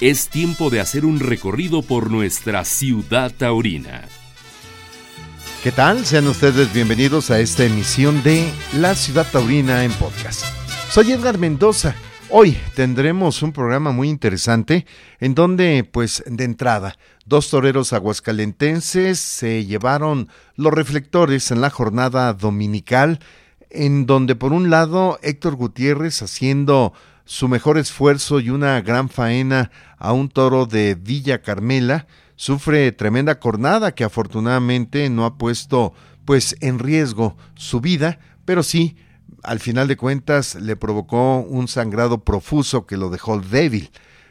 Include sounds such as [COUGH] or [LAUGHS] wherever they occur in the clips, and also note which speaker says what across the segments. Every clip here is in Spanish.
Speaker 1: es tiempo de hacer un recorrido por nuestra ciudad taurina.
Speaker 2: ¿Qué tal? Sean ustedes bienvenidos a esta emisión de La Ciudad Taurina en podcast. Soy Edgar Mendoza. Hoy tendremos un programa muy interesante en donde, pues, de entrada, dos toreros aguascalentenses se llevaron los reflectores en la jornada dominical, en donde por un lado Héctor Gutiérrez haciendo su mejor esfuerzo y una gran faena a un toro de Villa Carmela, sufre tremenda cornada que afortunadamente no ha puesto pues en riesgo su vida, pero sí al final de cuentas le provocó un sangrado profuso que lo dejó débil.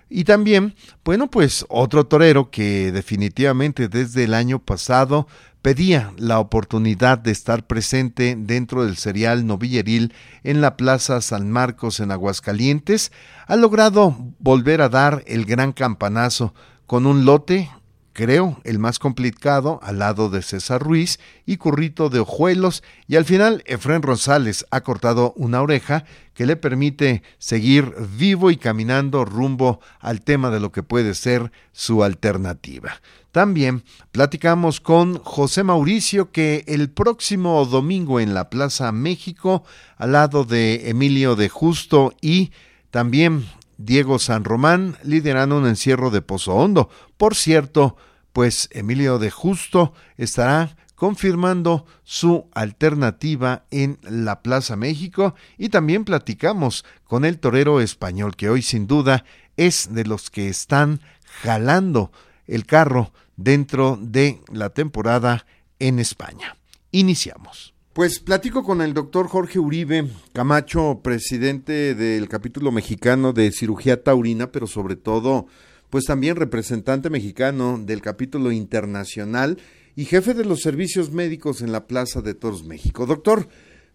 Speaker 2: Y también, bueno, pues otro torero que definitivamente desde el año pasado pedía la oportunidad de estar presente dentro del serial novilleril en la Plaza San Marcos en Aguascalientes, ha logrado volver a dar el gran campanazo con un lote creo, el más complicado, al lado de César Ruiz y Currito de Ojuelos, y al final Efren Rosales ha cortado una oreja que le permite seguir vivo y caminando rumbo al tema de lo que puede ser su alternativa. También platicamos con José Mauricio que el próximo domingo en la Plaza México, al lado de Emilio de Justo y también Diego San Román liderando un encierro de Pozo Hondo. Por cierto, pues Emilio de Justo estará confirmando su alternativa en la Plaza México y también platicamos con el torero español que hoy sin duda es de los que están jalando el carro dentro de la temporada en España. Iniciamos. Pues platico con el doctor Jorge Uribe Camacho, presidente del capítulo mexicano de cirugía taurina, pero sobre todo, pues también representante mexicano del capítulo internacional y jefe de los servicios médicos en la Plaza de Toros México. Doctor,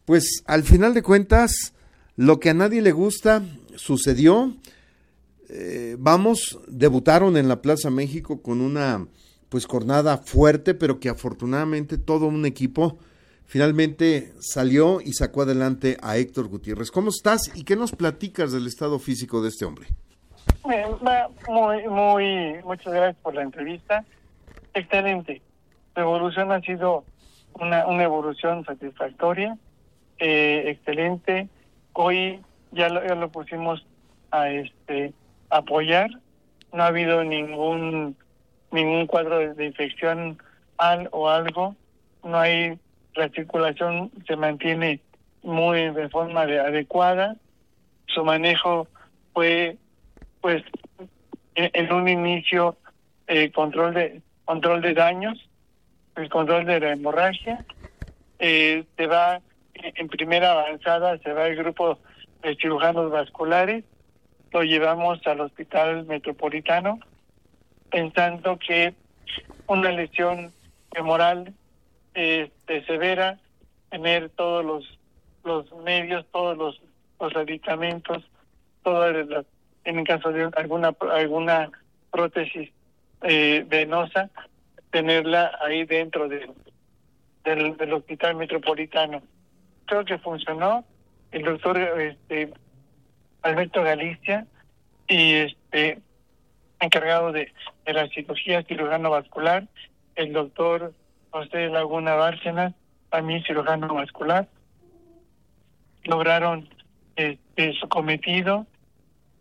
Speaker 2: pues al final de cuentas, lo que a nadie le gusta sucedió. Eh, vamos, debutaron en la Plaza México con una pues jornada fuerte, pero que afortunadamente todo un equipo finalmente salió y sacó adelante a Héctor Gutiérrez. ¿Cómo estás y qué nos platicas del estado físico de este hombre?
Speaker 3: Muy, muy, muchas gracias por la entrevista. Excelente. La evolución ha sido una, una evolución satisfactoria, eh, excelente. Hoy ya lo, ya lo pusimos a este apoyar. No ha habido ningún ningún cuadro de infección al o algo. No hay la circulación se mantiene muy de forma adecuada. Su manejo fue, pues, en, un inicio eh, control de control de daños, el control de la hemorragia. Eh, se va en primera avanzada, se va el grupo de cirujanos vasculares, lo llevamos al hospital metropolitano, pensando que una lesión femoral este, severa, tener todos los los medios, todos los, los aditamentos, todas las, en caso de alguna alguna prótesis eh, venosa, tenerla ahí dentro de, del, del hospital metropolitano. Creo que funcionó. El doctor este, Alberto Galicia y este encargado de, de la cirugía cirujano vascular, el doctor José Laguna Bárcenas, también cirujano vascular, lograron este, su cometido,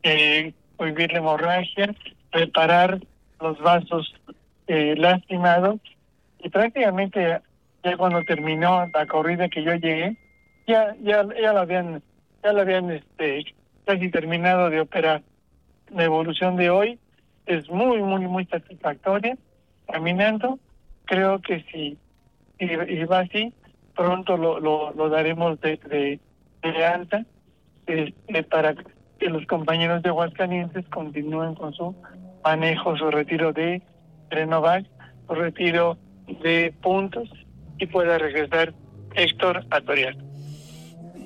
Speaker 3: eh, prohibir la hemorragia, reparar los vasos eh, lastimados y prácticamente ya cuando terminó la corrida que yo llegué, ya ya ya la habían ya la habían este casi terminado de operar. La evolución de hoy es muy muy muy satisfactoria, caminando creo que si, y va así, pronto lo, lo, lo daremos de, de, alta este, para que los compañeros de Aguascalientes continúen con su manejo, su retiro de renovar, su retiro de puntos y pueda regresar Héctor a Toriano.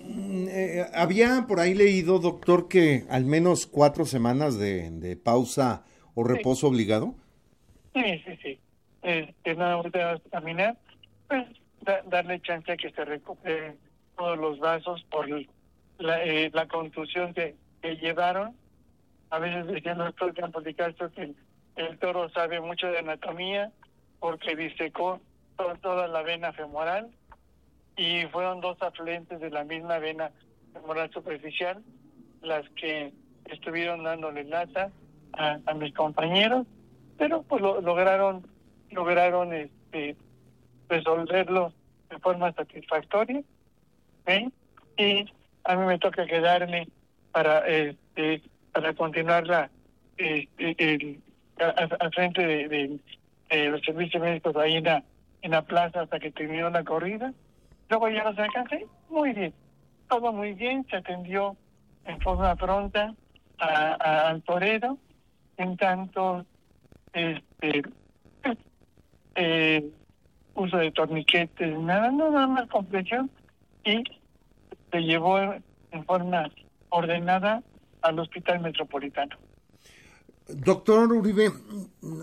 Speaker 2: Mm, eh, había por ahí leído, doctor, que al menos cuatro semanas de, de pausa o reposo obligado.
Speaker 3: Sí, sí, sí este, nada más a caminar, pues darle chance a que se recuperen todos los vasos por la, eh, la contusión que, llevaron. A veces decía el doctor Campos de Castro que el, toro sabe mucho de anatomía porque disecó toda la vena femoral y fueron dos afluentes de la misma vena femoral superficial las que estuvieron dándole lata a, mis compañeros, pero pues lo, lograron lograron este resolverlo de forma satisfactoria ¿eh? y a mí me toca quedarme para este para continuar la este, el, al frente de, los servicios médicos ahí en la, en la plaza hasta que terminó la corrida. Luego ya nos alcancé muy bien. Todo muy bien se atendió en forma pronta a, al torero. En tanto este eh, uso de torniquetes, nada, nada más compresión y se llevó en forma ordenada al Hospital Metropolitano.
Speaker 2: Doctor Uribe,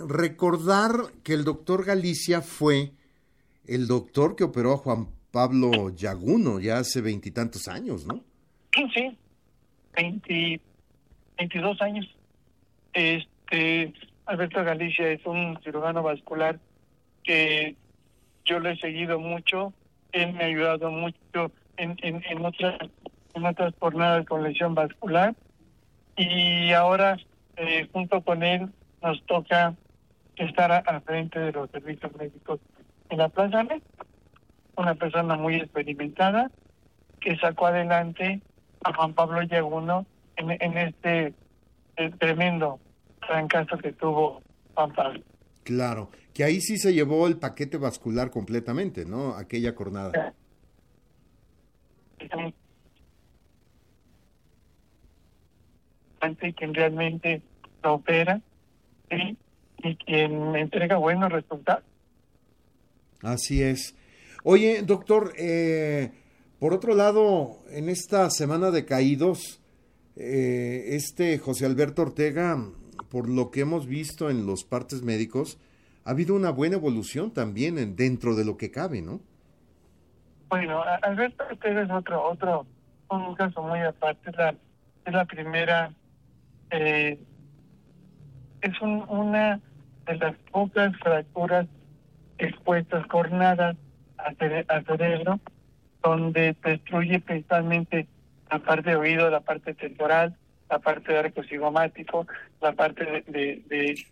Speaker 2: recordar que el doctor Galicia fue el doctor que operó a Juan Pablo Yaguno ya hace veintitantos años, ¿no?
Speaker 3: Sí, veintidós años. Este, Alberto Galicia es un cirujano vascular que yo lo he seguido mucho, él me ha ayudado mucho en, en, en otras en otras jornadas con lesión vascular. Y ahora eh, junto con él nos toca estar al frente de los servicios médicos en la Plaza una persona muy experimentada que sacó adelante a Juan Pablo Yaguno en, este eh, tremendo caso que tuvo Juan Pablo.
Speaker 2: Claro, que ahí sí se llevó el paquete vascular completamente, ¿no? Aquella jornada.
Speaker 3: quien realmente lo opera y quien entrega buenos resultados.
Speaker 2: Así es. Oye, doctor, eh, por otro lado, en esta semana de caídos, eh, este José Alberto Ortega, por lo que hemos visto en los partes médicos, ha habido una buena evolución también dentro de lo que cabe, ¿no?
Speaker 3: Bueno, Alberto Ortega es otro, otro, un caso muy aparte, es la, es la primera, eh, es una de las pocas fracturas expuestas, cornadas a, cerebro, donde destruye principalmente la parte de oído, la parte temporal, la parte de arco cigomático, la parte de, de,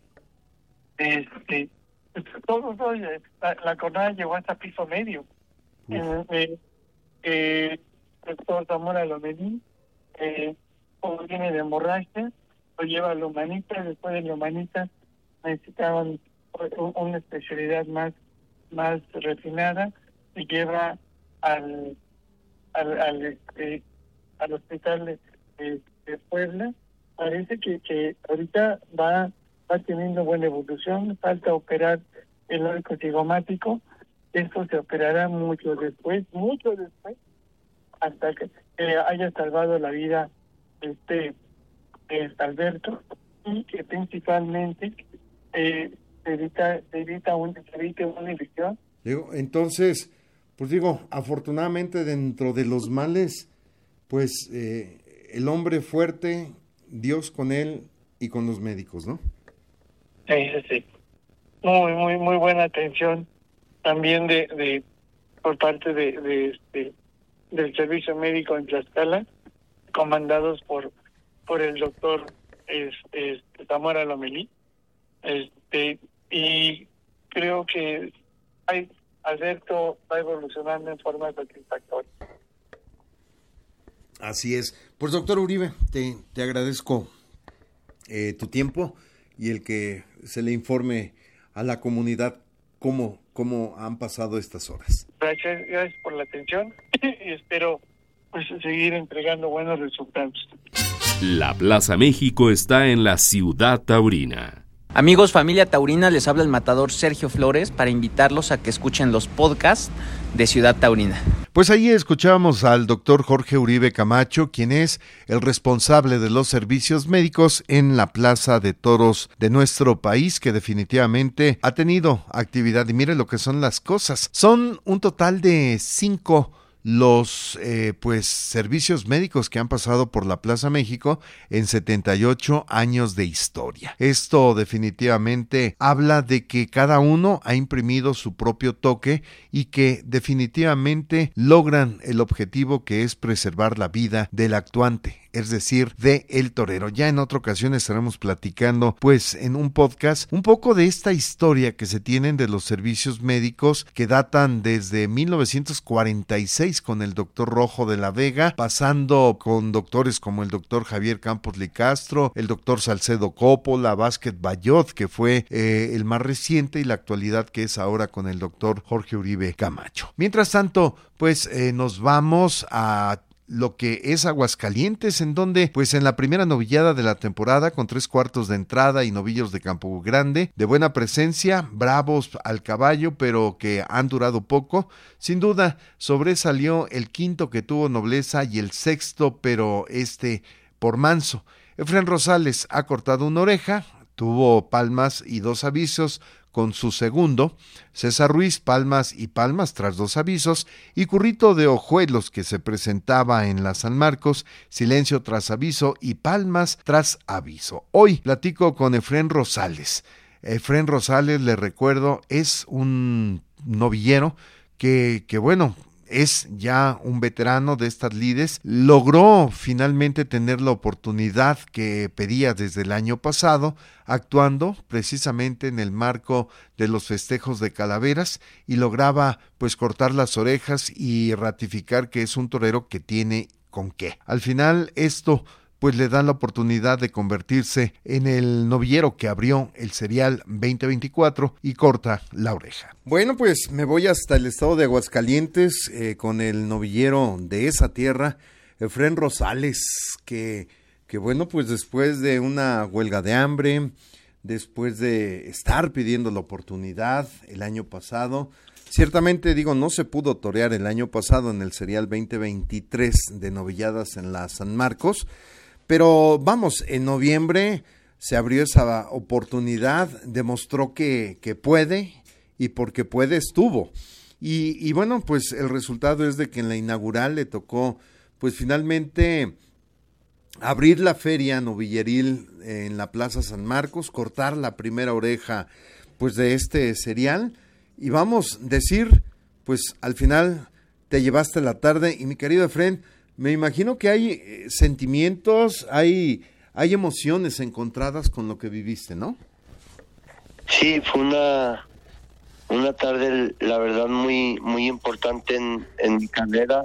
Speaker 3: de, este, [LAUGHS] todo, todo la, la, cornada llegó hasta piso medio. Eh, eh, eh, el doctor Zamora Lomelín, eh, como viene de hemorragia, lo lleva a la humanita, después de la humanita necesitaban una especialidad más más refinada, se lleva al al, al, este, al hospital de, de, Puebla. Parece que, que ahorita va va teniendo buena evolución, falta operar el arco cigomático, esto se operará mucho después, mucho después, hasta que haya salvado la vida este Alberto y que principalmente eh, se evita, evita un, se una infección.
Speaker 2: Digo, entonces, pues digo, afortunadamente dentro de los males, pues eh, el hombre fuerte, Dios con él y con los médicos, ¿no?
Speaker 3: Sí. Muy, muy, muy buena atención también de, de por parte de, de este del servicio médico en Tlaxcala, comandados por por el doctor este, este Zamora Lomelí. Este, y creo que hay, Alberto va evolucionando en forma satisfactoria.
Speaker 2: Así es. Pues doctor Uribe, te, te agradezco eh, tu tiempo y el que se le informe a la comunidad cómo, cómo han pasado estas horas.
Speaker 3: Gracias, gracias por la atención [COUGHS] y espero pues seguir entregando buenos resultados.
Speaker 1: La Plaza México está en la ciudad taurina.
Speaker 4: Amigos, familia taurina, les habla el matador Sergio Flores para invitarlos a que escuchen los podcasts de Ciudad Taurina.
Speaker 2: Pues ahí escuchamos al doctor Jorge Uribe Camacho, quien es el responsable de los servicios médicos en la Plaza de Toros de nuestro país, que definitivamente ha tenido actividad. Y mire lo que son las cosas. Son un total de cinco los eh, pues servicios médicos que han pasado por la Plaza México en 78 años de historia. Esto definitivamente habla de que cada uno ha imprimido su propio toque y que definitivamente logran el objetivo que es preservar la vida del actuante es decir, de El Torero. Ya en otra ocasión estaremos platicando, pues, en un podcast, un poco de esta historia que se tienen de los servicios médicos que datan desde 1946 con el doctor Rojo de la Vega, pasando con doctores como el doctor Javier Campos Licastro, el doctor Salcedo Coppola, Vázquez Bayot, que fue eh, el más reciente y la actualidad que es ahora con el doctor Jorge Uribe Camacho. Mientras tanto, pues eh, nos vamos a lo que es Aguascalientes, en donde, pues en la primera novillada de la temporada, con tres cuartos de entrada y novillos de Campo Grande, de buena presencia, bravos al caballo, pero que han durado poco, sin duda sobresalió el quinto que tuvo nobleza y el sexto, pero este por manso. Efren Rosales ha cortado una oreja, tuvo palmas y dos avisos, con su segundo, César Ruiz Palmas y Palmas tras dos avisos, y Currito de Ojuelos que se presentaba en la San Marcos, Silencio tras aviso y Palmas tras aviso. Hoy platico con Efren Rosales. Efren Rosales, le recuerdo, es un novillero que, que bueno, es ya un veterano de estas lides, logró finalmente tener la oportunidad que pedía desde el año pasado, actuando precisamente en el marco de los festejos de calaveras y lograba pues cortar las orejas y ratificar que es un torero que tiene con qué. Al final esto pues le dan la oportunidad de convertirse en el novillero que abrió el serial 2024 y corta la oreja. Bueno, pues me voy hasta el estado de Aguascalientes eh, con el novillero de esa tierra, Efren Rosales, que, que bueno, pues después de una huelga de hambre, después de estar pidiendo la oportunidad el año pasado, Ciertamente digo, no se pudo torear el año pasado en el serial 2023 de novilladas en la San Marcos, pero vamos, en noviembre se abrió esa oportunidad, demostró que, que puede y porque puede estuvo. Y, bueno, pues el resultado es de que en la inaugural le tocó, pues finalmente abrir la feria novilleril en la Plaza San Marcos, cortar la primera oreja pues de este serial y vamos decir, pues al final te llevaste la tarde y mi querido Efren, me imagino que hay eh, sentimientos, hay, hay emociones encontradas con lo que viviste, ¿no?
Speaker 5: Sí, fue una, una tarde, la verdad, muy, muy importante en, en mi carrera.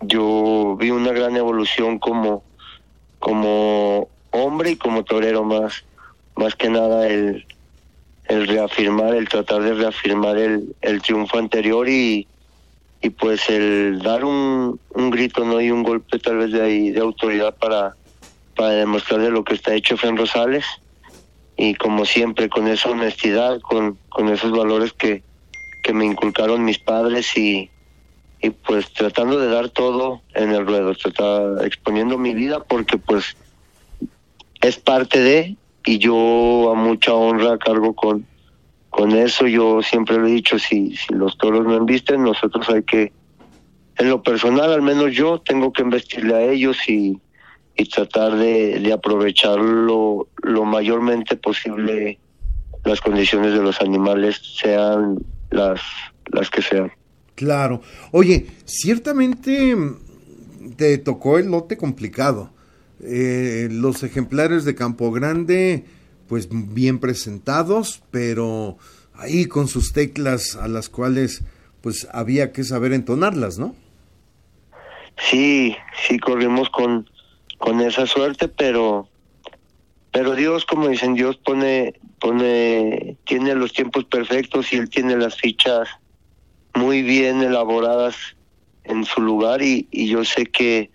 Speaker 5: Yo vi una gran evolución como, como hombre y como torero más, más que nada el, el reafirmar, el tratar de reafirmar el, el triunfo anterior y, y pues el dar un, un grito no y un golpe tal vez de ahí de autoridad para para demostrarle lo que está hecho Fen Rosales. Y como siempre con esa honestidad con, con esos valores que, que me inculcaron mis padres y, y pues tratando de dar todo en el ruedo, tratar, exponiendo mi vida porque pues es parte de y yo a mucha honra cargo con, con eso. Yo siempre lo he dicho, si, si los toros no embisten, nosotros hay que, en lo personal al menos yo, tengo que investirle a ellos y, y tratar de, de aprovechar lo, lo mayormente posible las condiciones de los animales, sean las, las que sean.
Speaker 2: Claro. Oye, ciertamente te tocó el lote complicado. Eh, los ejemplares de Campo Grande pues bien presentados, pero ahí con sus teclas a las cuales pues había que saber entonarlas, ¿no?
Speaker 5: Sí, sí corrimos con, con esa suerte, pero pero Dios, como dicen, Dios pone pone tiene los tiempos perfectos y él tiene las fichas muy bien elaboradas en su lugar y, y yo sé que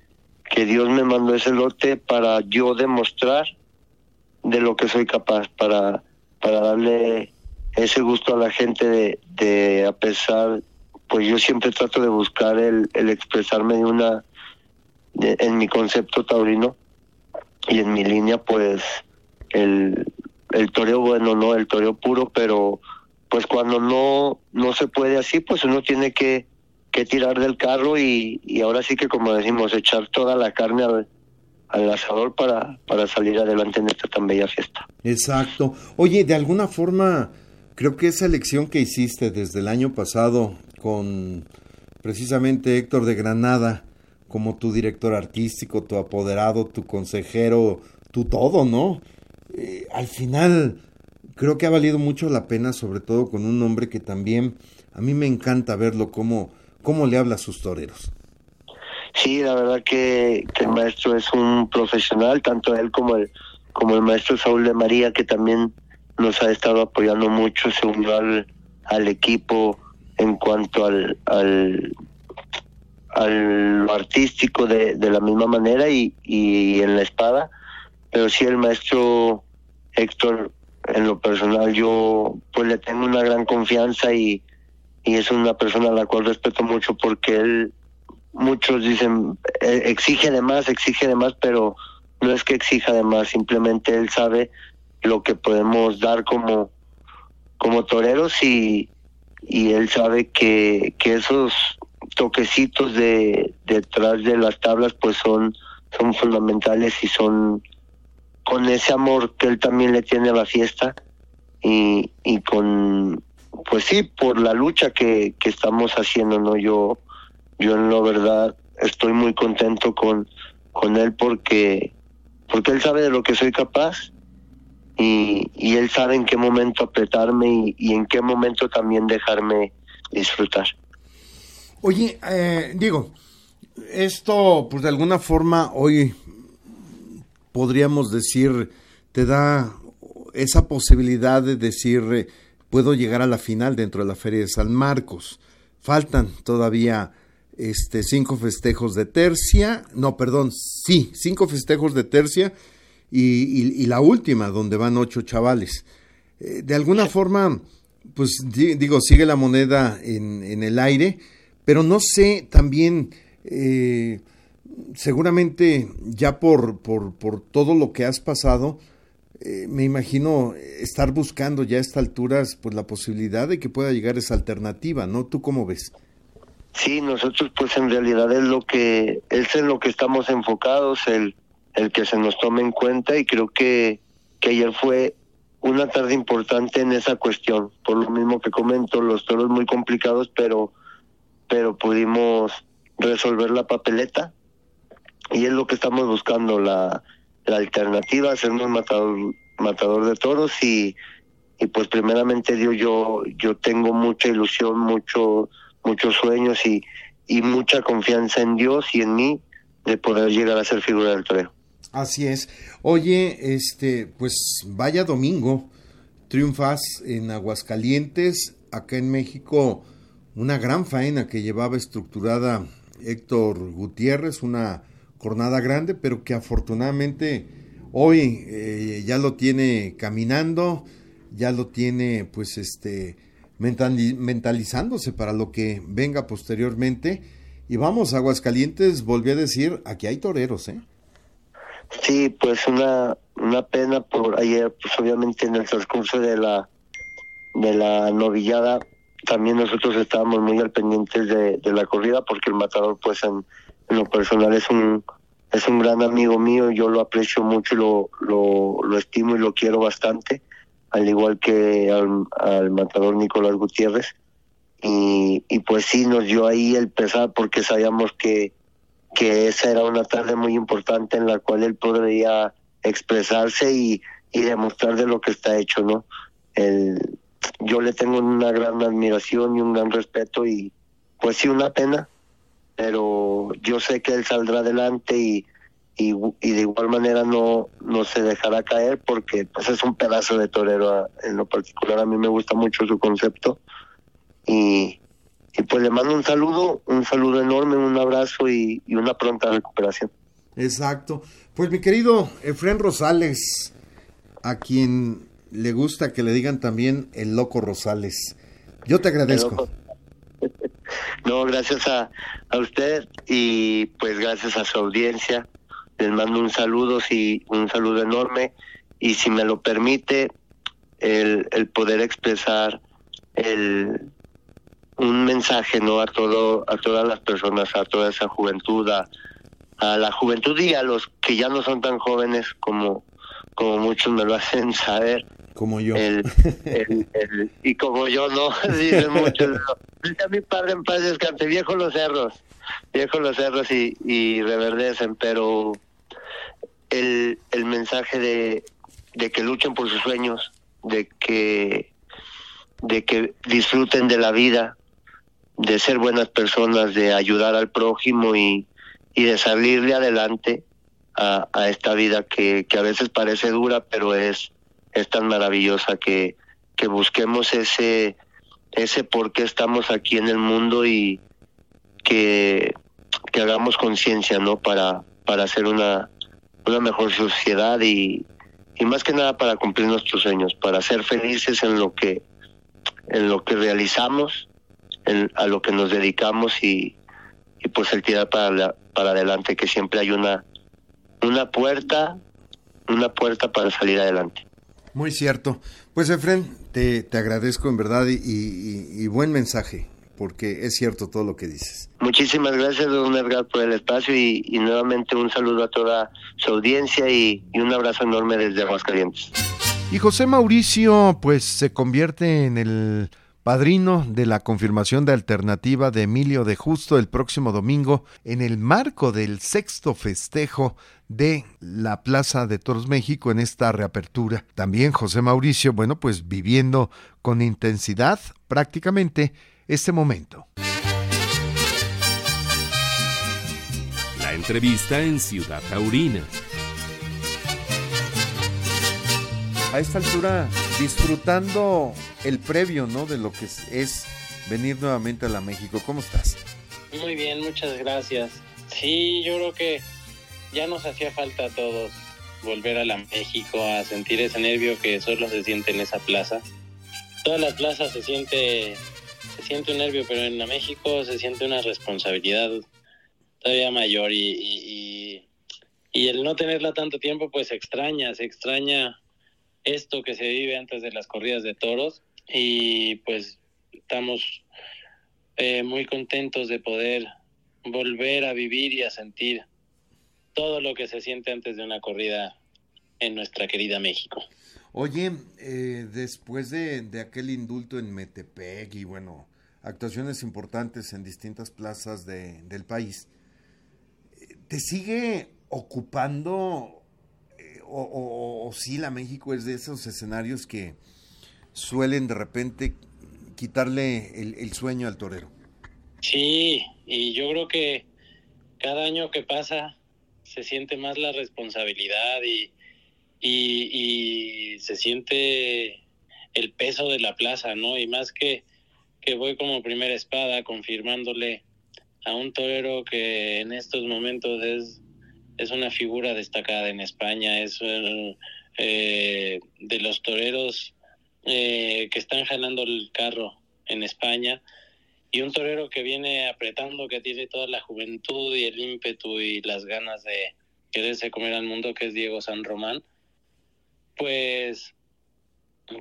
Speaker 5: que Dios me mandó ese lote para yo demostrar de lo que soy capaz para, para darle ese gusto a la gente de, de a pesar, pues yo siempre trato de buscar el, el expresarme de una, en mi concepto taurino y en mi línea pues el, el toreo bueno, no, el toreo puro, pero pues cuando no, no se puede así, pues uno tiene que, que tirar del carro y, y ahora sí que como decimos, echar toda la carne al, al asador para, para salir adelante en esta tan bella fiesta.
Speaker 2: Exacto. Oye, de alguna forma, creo que esa elección que hiciste desde el año pasado con precisamente Héctor de Granada como tu director artístico, tu apoderado, tu consejero, tu todo, ¿no? Eh, al final creo que ha valido mucho la pena, sobre todo con un hombre que también a mí me encanta verlo cómo, cómo le habla a sus toreros.
Speaker 5: Sí, la verdad que, que, el maestro es un profesional, tanto él como el, como el maestro Saúl de María, que también nos ha estado apoyando mucho, se unió al, al equipo en cuanto al, al, al artístico de, de la misma manera y, y en la espada, pero sí el maestro Héctor, en lo personal, yo pues le tengo una gran confianza y, y es una persona a la cual respeto mucho porque él, muchos dicen, eh, exige de más, exige de más, pero no es que exija de más, simplemente él sabe lo que podemos dar como, como toreros y, y él sabe que, que esos toquecitos de detrás de las tablas pues son, son fundamentales y son con ese amor que él también le tiene a la fiesta y, y con pues sí por la lucha que, que estamos haciendo no yo yo en lo verdad estoy muy contento con con él porque porque él sabe de lo que soy capaz y, y él sabe en qué momento apretarme y, en qué momento también dejarme disfrutar.
Speaker 2: Oye, eh, digo, esto pues de alguna forma hoy podríamos decir te da esa posibilidad de decir eh, puedo llegar a la final dentro de la feria de San Marcos. Faltan todavía este cinco festejos de tercia, no, perdón, sí, cinco festejos de tercia y, y, y la última donde van ocho chavales. Eh, de alguna forma, pues di, digo, sigue la moneda en, en, el aire, pero no sé también, eh, seguramente ya por, por, por todo lo que has pasado, eh, me imagino estar buscando ya a estas alturas pues la posibilidad de que pueda llegar esa alternativa, ¿no? ¿Tú cómo ves?
Speaker 5: Sí, nosotros pues en realidad es lo que es en lo que estamos enfocados, el, el que se nos tome en cuenta y creo que, que ayer fue una tarde importante en esa cuestión, por lo mismo que comento, los toros muy complicados, pero pero pudimos resolver la papeleta y es lo que estamos buscando, la, la alternativa, hacernos matador, matador de toros y, y pues primeramente Dios, yo, yo tengo mucha ilusión, mucho, muchos sueños y, y mucha confianza en Dios y en mí de poder llegar a ser figura del toreo.
Speaker 2: Así es. Oye, este, pues vaya domingo, triunfas en Aguascalientes, acá en México, una gran faena que llevaba estructurada Héctor Gutiérrez, una jornada grande, pero que afortunadamente hoy eh, ya lo tiene caminando, ya lo tiene pues este mentalizándose para lo que venga posteriormente. Y vamos, Aguascalientes, volví a decir, aquí hay toreros, ¿eh?
Speaker 5: Sí, pues una, una pena por ayer, pues obviamente en el transcurso de la, de la novillada, también nosotros estábamos muy al pendientes de, de la corrida porque el matador pues en, en lo personal es un es un gran amigo mío, yo lo aprecio mucho, lo, lo, lo estimo y lo quiero bastante, al igual que al, al matador Nicolás Gutiérrez. Y, y pues sí, nos dio ahí el pesar porque sabíamos que, que esa era una tarde muy importante en la cual él podría expresarse y, y demostrar de lo que está hecho, ¿no? El, yo le tengo una gran admiración y un gran respeto y pues sí, una pena, pero yo sé que él saldrá adelante y, y, de igual manera no, no se dejará caer porque pues es un pedazo de torero en lo particular a mí me gusta mucho su concepto y, y pues le mando un saludo un saludo enorme un abrazo y, y una pronta recuperación.
Speaker 2: Exacto. Pues mi querido Efren Rosales a quien le gusta que le digan también el loco Rosales. Yo te agradezco. [LAUGHS]
Speaker 5: No, gracias a, a usted y pues gracias a su audiencia. Les mando un saludo, sí, un saludo enorme. Y si me lo permite, el, el poder expresar el, un mensaje no a todo a todas las personas a toda esa juventud a, la juventud y a los que ya no son tan jóvenes como como muchos me lo [LAUGHS] hacen saber.
Speaker 2: Como yo.
Speaker 5: Y como yo no [LAUGHS] dicen muchos a mi padre en paz descanse viejo los cerros viejo los cerros y, y reverdecen pero el, el mensaje de, de que luchen por sus sueños de que de que disfruten de la vida de ser buenas personas, de ayudar al prójimo y, y de salirle adelante a, a esta vida que, que, a veces parece dura, pero es, es tan maravillosa que, que busquemos ese, ese por qué estamos aquí en el mundo y que, que hagamos conciencia, ¿no? Para, para hacer una, una mejor sociedad y, y más que nada para cumplir nuestros sueños, para ser felices en lo que, en lo que realizamos a lo que nos dedicamos y, y pues el tirar para, para adelante, que siempre hay una, una puerta, una puerta para salir adelante.
Speaker 2: Muy cierto. Pues Efren, te, te agradezco en verdad y, y, buen mensaje, porque es cierto todo lo que dices.
Speaker 5: Muchísimas gracias, don Edgar, por el espacio y, y nuevamente un saludo a toda su audiencia y, y un abrazo enorme desde Aguascalientes.
Speaker 2: Y José Mauricio, pues se convierte en el padrino de la confirmación de alternativa de Emilio de Justo el próximo domingo en el marco del sexto festejo de la Plaza de Toros México en esta reapertura. También José Mauricio, bueno, pues viviendo con intensidad prácticamente este momento.
Speaker 1: La entrevista en Ciudad Taurina.
Speaker 2: A esta altura disfrutando el previo, ¿no? De lo que es, venir nuevamente a la México. ¿Cómo estás?
Speaker 6: Muy bien, muchas gracias. Sí, yo creo que ya nos hacía falta a todos volver a la México, a sentir ese nervio que solo se siente en esa plaza. Toda la plaza se siente, se siente un nervio, pero en la México se siente una responsabilidad todavía mayor y, y, y el no tenerla tanto tiempo pues extraña, se extraña esto que se vive antes de las corridas de toros y pues estamos eh, muy contentos de poder volver a vivir y a sentir todo lo que se siente antes de una corrida en nuestra querida México.
Speaker 2: Oye, eh, después de, aquel indulto en Metepec y bueno, actuaciones importantes en distintas plazas de, del país, ¿te sigue ocupando o, si la México es de esos escenarios que suelen de repente quitarle el, sueño al torero.
Speaker 6: Sí, y yo creo que cada año que pasa se siente más la responsabilidad y, y, se siente el peso de la plaza, ¿no? Y más que, que voy como primera espada confirmándole a un torero que en estos momentos es es una figura destacada en España, es eh, de los toreros eh, que están jalando el carro en España. Y un torero que viene apretando, que tiene toda la juventud y el ímpetu y las ganas de quererse comer al mundo, que es Diego San Román, pues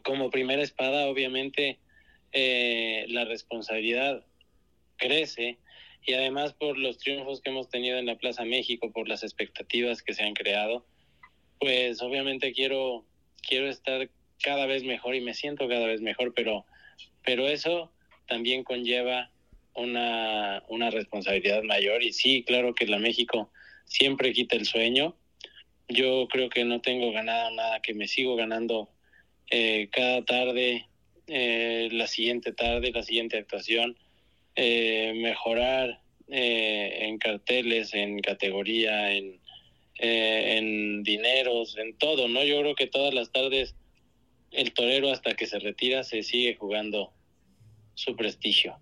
Speaker 6: como primera espada, obviamente eh, la responsabilidad crece y además por los triunfos que hemos tenido en la Plaza México, por las expectativas que se han creado, pues obviamente quiero quiero estar cada vez mejor y me siento cada vez mejor, pero pero eso también conlleva una, una responsabilidad mayor y sí, claro que la México siempre quita el sueño. Yo creo que no tengo ganado nada, que me sigo ganando eh, cada tarde, eh, la siguiente tarde, la siguiente actuación eh, mejorar eh, en carteles, en categoría, en, eh, en dineros, en todo, ¿no? Yo creo que todas las tardes el torero hasta que se retira se sigue jugando su prestigio.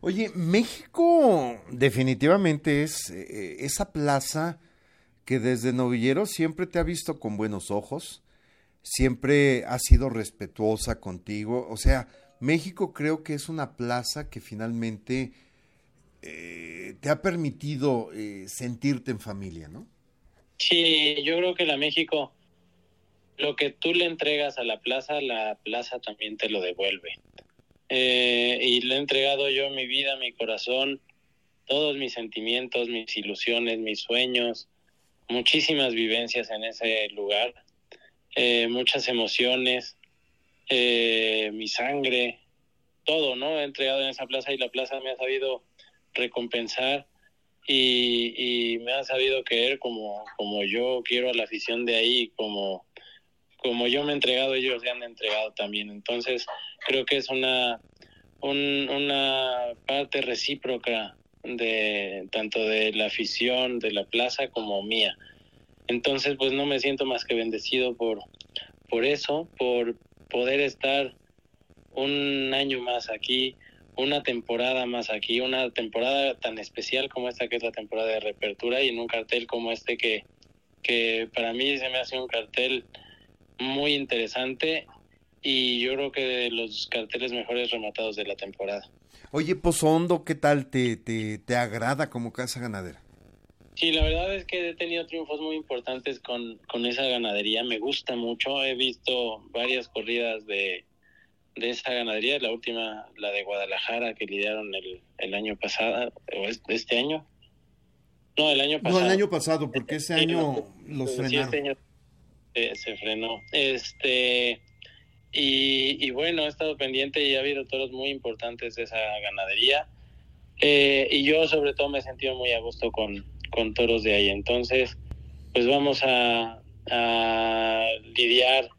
Speaker 2: Oye, México definitivamente es esa plaza que desde novillero siempre te ha visto con buenos ojos, siempre ha sido respetuosa contigo, o sea, México creo que es una plaza que finalmente eh, te ha permitido eh, sentirte en familia, ¿no?
Speaker 6: Sí, yo creo que la México, lo que tú le entregas a la plaza, la plaza también te lo devuelve. eh, y le he entregado yo mi vida, mi corazón, todos mis sentimientos, mis ilusiones, mis sueños, muchísimas vivencias en ese lugar, eh, muchas emociones, eh, mi sangre, todo, ¿no? He entregado en esa plaza y la plaza me ha sabido recompensar y, y me ha sabido querer como, como yo quiero a la afición de ahí, como, como yo me he entregado, ellos se han entregado también. Entonces, creo que es una, una parte recíproca de tanto de la afición de la plaza como mía. Entonces, pues no me siento más que bendecido por, por eso, por poder estar un año más aquí, una temporada más aquí, una temporada tan especial como esta que es la temporada de reapertura y en un cartel como este que, que para mí se me hace un cartel muy interesante y yo creo que de los carteles mejores rematados de la temporada.
Speaker 2: Oye, Pozondo, ¿qué tal te, te, te agrada como casa ganadera?
Speaker 6: Sí, la verdad es que he tenido triunfos muy importantes con, con esa ganadería. Me gusta mucho. He visto varias corridas de, de esa ganadería. La última, la de Guadalajara, que lidiaron el, el año pasado, o este año. No, el año pasado.
Speaker 2: No, el año pasado, porque ese año los
Speaker 6: Sí,
Speaker 2: frenaron.
Speaker 6: este año eh, se frenó. Este, y, y bueno, he estado pendiente y ha habido toros muy importantes de esa ganadería. Eh, y yo sobre todo me he sentido muy a gusto con, con toros de ahí. Entonces, pues vamos a, lidiar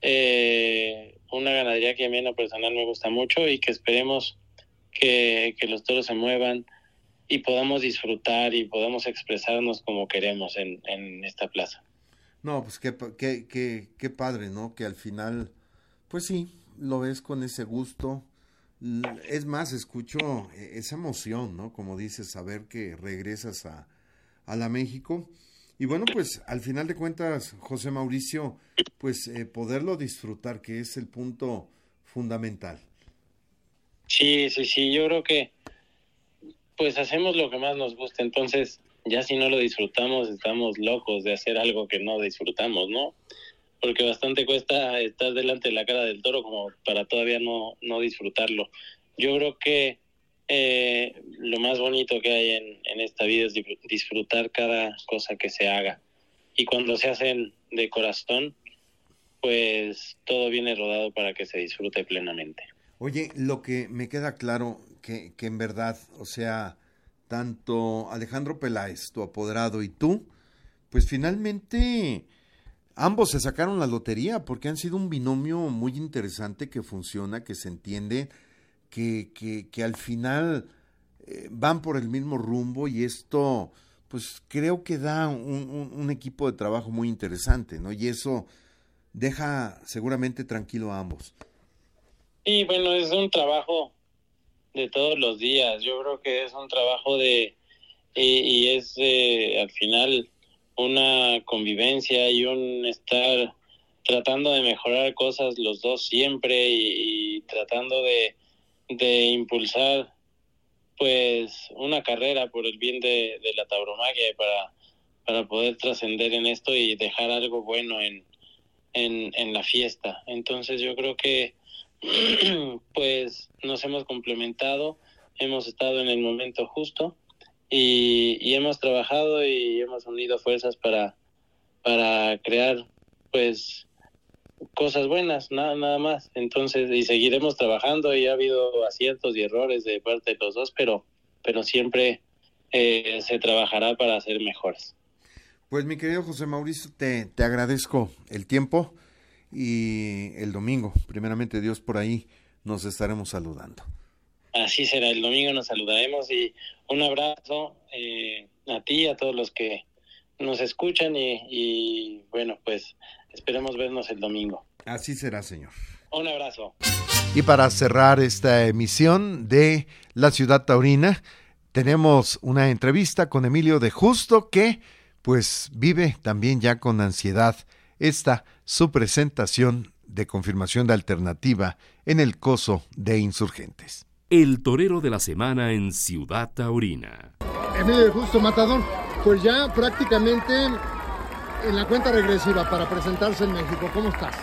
Speaker 6: eh, una ganadería que a mí en lo personal me gusta mucho y que esperemos que, que los toros se muevan y podamos disfrutar y podamos expresarnos como queremos en, en esta plaza.
Speaker 2: No, pues qué, qué, qué, qué padre, ¿no? Que al final, pues sí, lo ves con ese gusto. Es más, escucho eh, esa emoción, ¿no? Como dices, saber que regresas a, a la México. Y bueno, pues al final de cuentas, José Mauricio, pues eh, poderlo disfrutar, que es el punto fundamental.
Speaker 6: Sí, sí, sí, yo creo que pues hacemos lo que más nos gusta, entonces ya si no lo disfrutamos estamos locos de hacer algo que no disfrutamos, ¿no? Porque bastante cuesta estar delante de la cara del toro como para todavía no, no disfrutarlo. Yo creo que eh, lo más bonito que hay en, en esta vida es di- disfrutar cada cosa que se haga. Y cuando se hacen de corazón, pues todo viene rodado para que se disfrute plenamente.
Speaker 2: Oye, lo que me queda claro que, que en verdad, o sea, tanto Alejandro Peláez, tu apoderado, y tú, pues finalmente ambos se sacaron la lotería porque han sido un binomio muy interesante que funciona, que se entiende, que, que, que al final eh, van por el mismo rumbo y esto, pues creo que da un, un- equipo de trabajo muy interesante, ¿no? Y eso deja seguramente tranquilo a ambos.
Speaker 6: Y bueno, es un trabajo de todos los días. Yo creo que es un trabajo de y, y es eh, al final una convivencia y un estar tratando de mejorar cosas los dos siempre y, tratando de, de impulsar pues una carrera por el bien de, de la tauromaquia para, para poder trascender en esto y dejar algo bueno en, en, en la fiesta. Entonces yo creo que [CLEARS THROAT] pues nos hemos complementado, hemos estado en el momento justo y, y hemos trabajado y hemos unido fuerzas para, para crear pues cosas buenas, nada, nada más. Entonces, y seguiremos trabajando y ha habido aciertos y errores de parte de los dos, pero, pero siempre eh, se trabajará para ser mejores.
Speaker 2: Pues mi querido José Mauricio, te, te agradezco el tiempo y el domingo, primeramente Dios por ahí, nos estaremos saludando.
Speaker 6: Así será, el domingo nos saludaremos y un abrazo eh, a ti, a todos los que nos escuchan y, y bueno, pues esperemos vernos el domingo.
Speaker 2: Así será, Señor.
Speaker 6: Un abrazo.
Speaker 2: Y para cerrar esta emisión de La Ciudad Taurina, tenemos una entrevista con Emilio de Justo que pues vive también ya con ansiedad esta su presentación de confirmación de alternativa en el coso de insurgentes.
Speaker 1: El torero de la semana en Ciudad Taurina.
Speaker 7: Emilio Justo Matador, pues ya prácticamente en la cuenta regresiva para presentarse en México. ¿Cómo estás?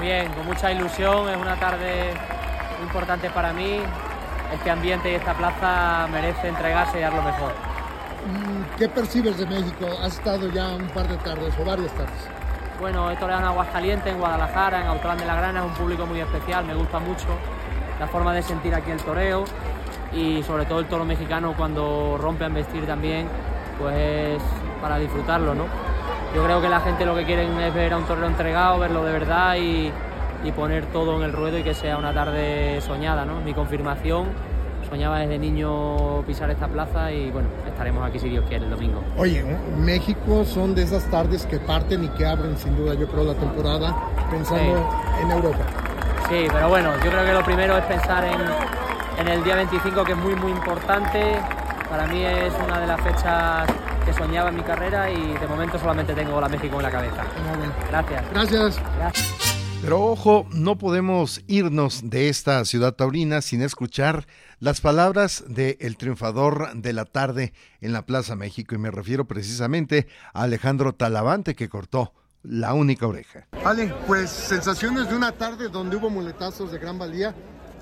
Speaker 8: Bien, con mucha ilusión, es una tarde importante para mí. Este ambiente y esta plaza merece entregarse y dar lo mejor.
Speaker 7: Mm, ¿Qué percibes de México? Has estado ya un par de tardes o varias tardes.
Speaker 8: Bueno, esto le dan Aguascalientes, en Guadalajara, en Autlán de la Grana, es un público muy especial, me gusta mucho la forma de sentir aquí el toreo y sobre todo el toro mexicano cuando rompe a vestir también, pues es para disfrutarlo, ¿no? Yo creo que la gente lo que quieren es ver a un torero entregado, verlo de verdad y, y poner todo en el ruedo y que sea una tarde soñada, ¿no? Mi confirmación soñaba desde niño pisar esta plaza y bueno, estaremos aquí si Dios quiere el domingo.
Speaker 7: Oye, México son de esas tardes que parten y que abren sin duda yo creo la temporada pensando en Europa.
Speaker 8: Sí, pero bueno, yo creo que lo primero es pensar en, en el día 25 que es muy muy importante. Para mí es una de las fechas que soñaba en mi carrera y de momento solamente tengo la México en la cabeza. Gracias.
Speaker 7: Gracias.
Speaker 8: Gracias.
Speaker 2: Pero ojo, no podemos irnos de esta ciudad taurina sin escuchar las palabras del triunfador de la tarde en la Plaza México y me refiero precisamente a Alejandro Talavante que cortó la única oreja.
Speaker 7: Ale, pues sensaciones de una tarde donde hubo muletazos de gran valía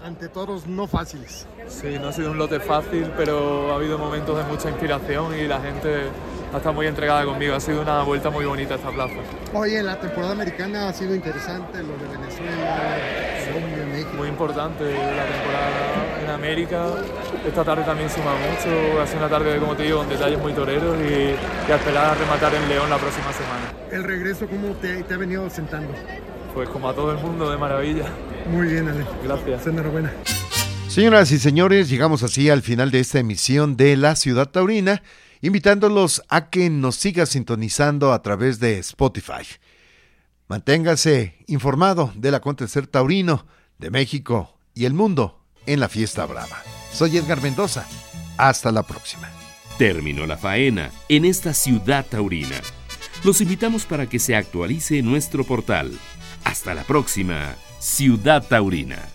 Speaker 7: ante toros no fáciles.
Speaker 9: Sí, no ha sido un lote fácil, pero ha habido momentos de mucha inspiración y la gente ha estado muy entregada conmigo. Ha sido una vuelta muy bonita esta plaza.
Speaker 7: Oye, la temporada americana ha sido interesante, lo de Venezuela.
Speaker 9: Muy importante la temporada en América. Esta tarde también suma mucho. Ha sido una tarde, como te digo, con detalles muy toreros y, y a esperar a rematar en León la próxima semana.
Speaker 7: ¿El regreso cómo te, te ha venido sentando?
Speaker 9: Pues como a todo el mundo, de maravilla.
Speaker 7: Muy bien, Ale.
Speaker 9: Gracias.
Speaker 7: Enhorabuena.
Speaker 2: Señoras y señores, llegamos así al final de esta emisión de La Ciudad Taurina, invitándolos a que nos siga sintonizando a través de Spotify. Manténgase informado del acontecer taurino de México y el mundo en la fiesta brava. Soy Edgar Mendoza. Hasta la próxima.
Speaker 1: Terminó la faena en esta ciudad taurina. Los invitamos para que se actualice nuestro portal. Hasta la próxima, Ciudad Taurina.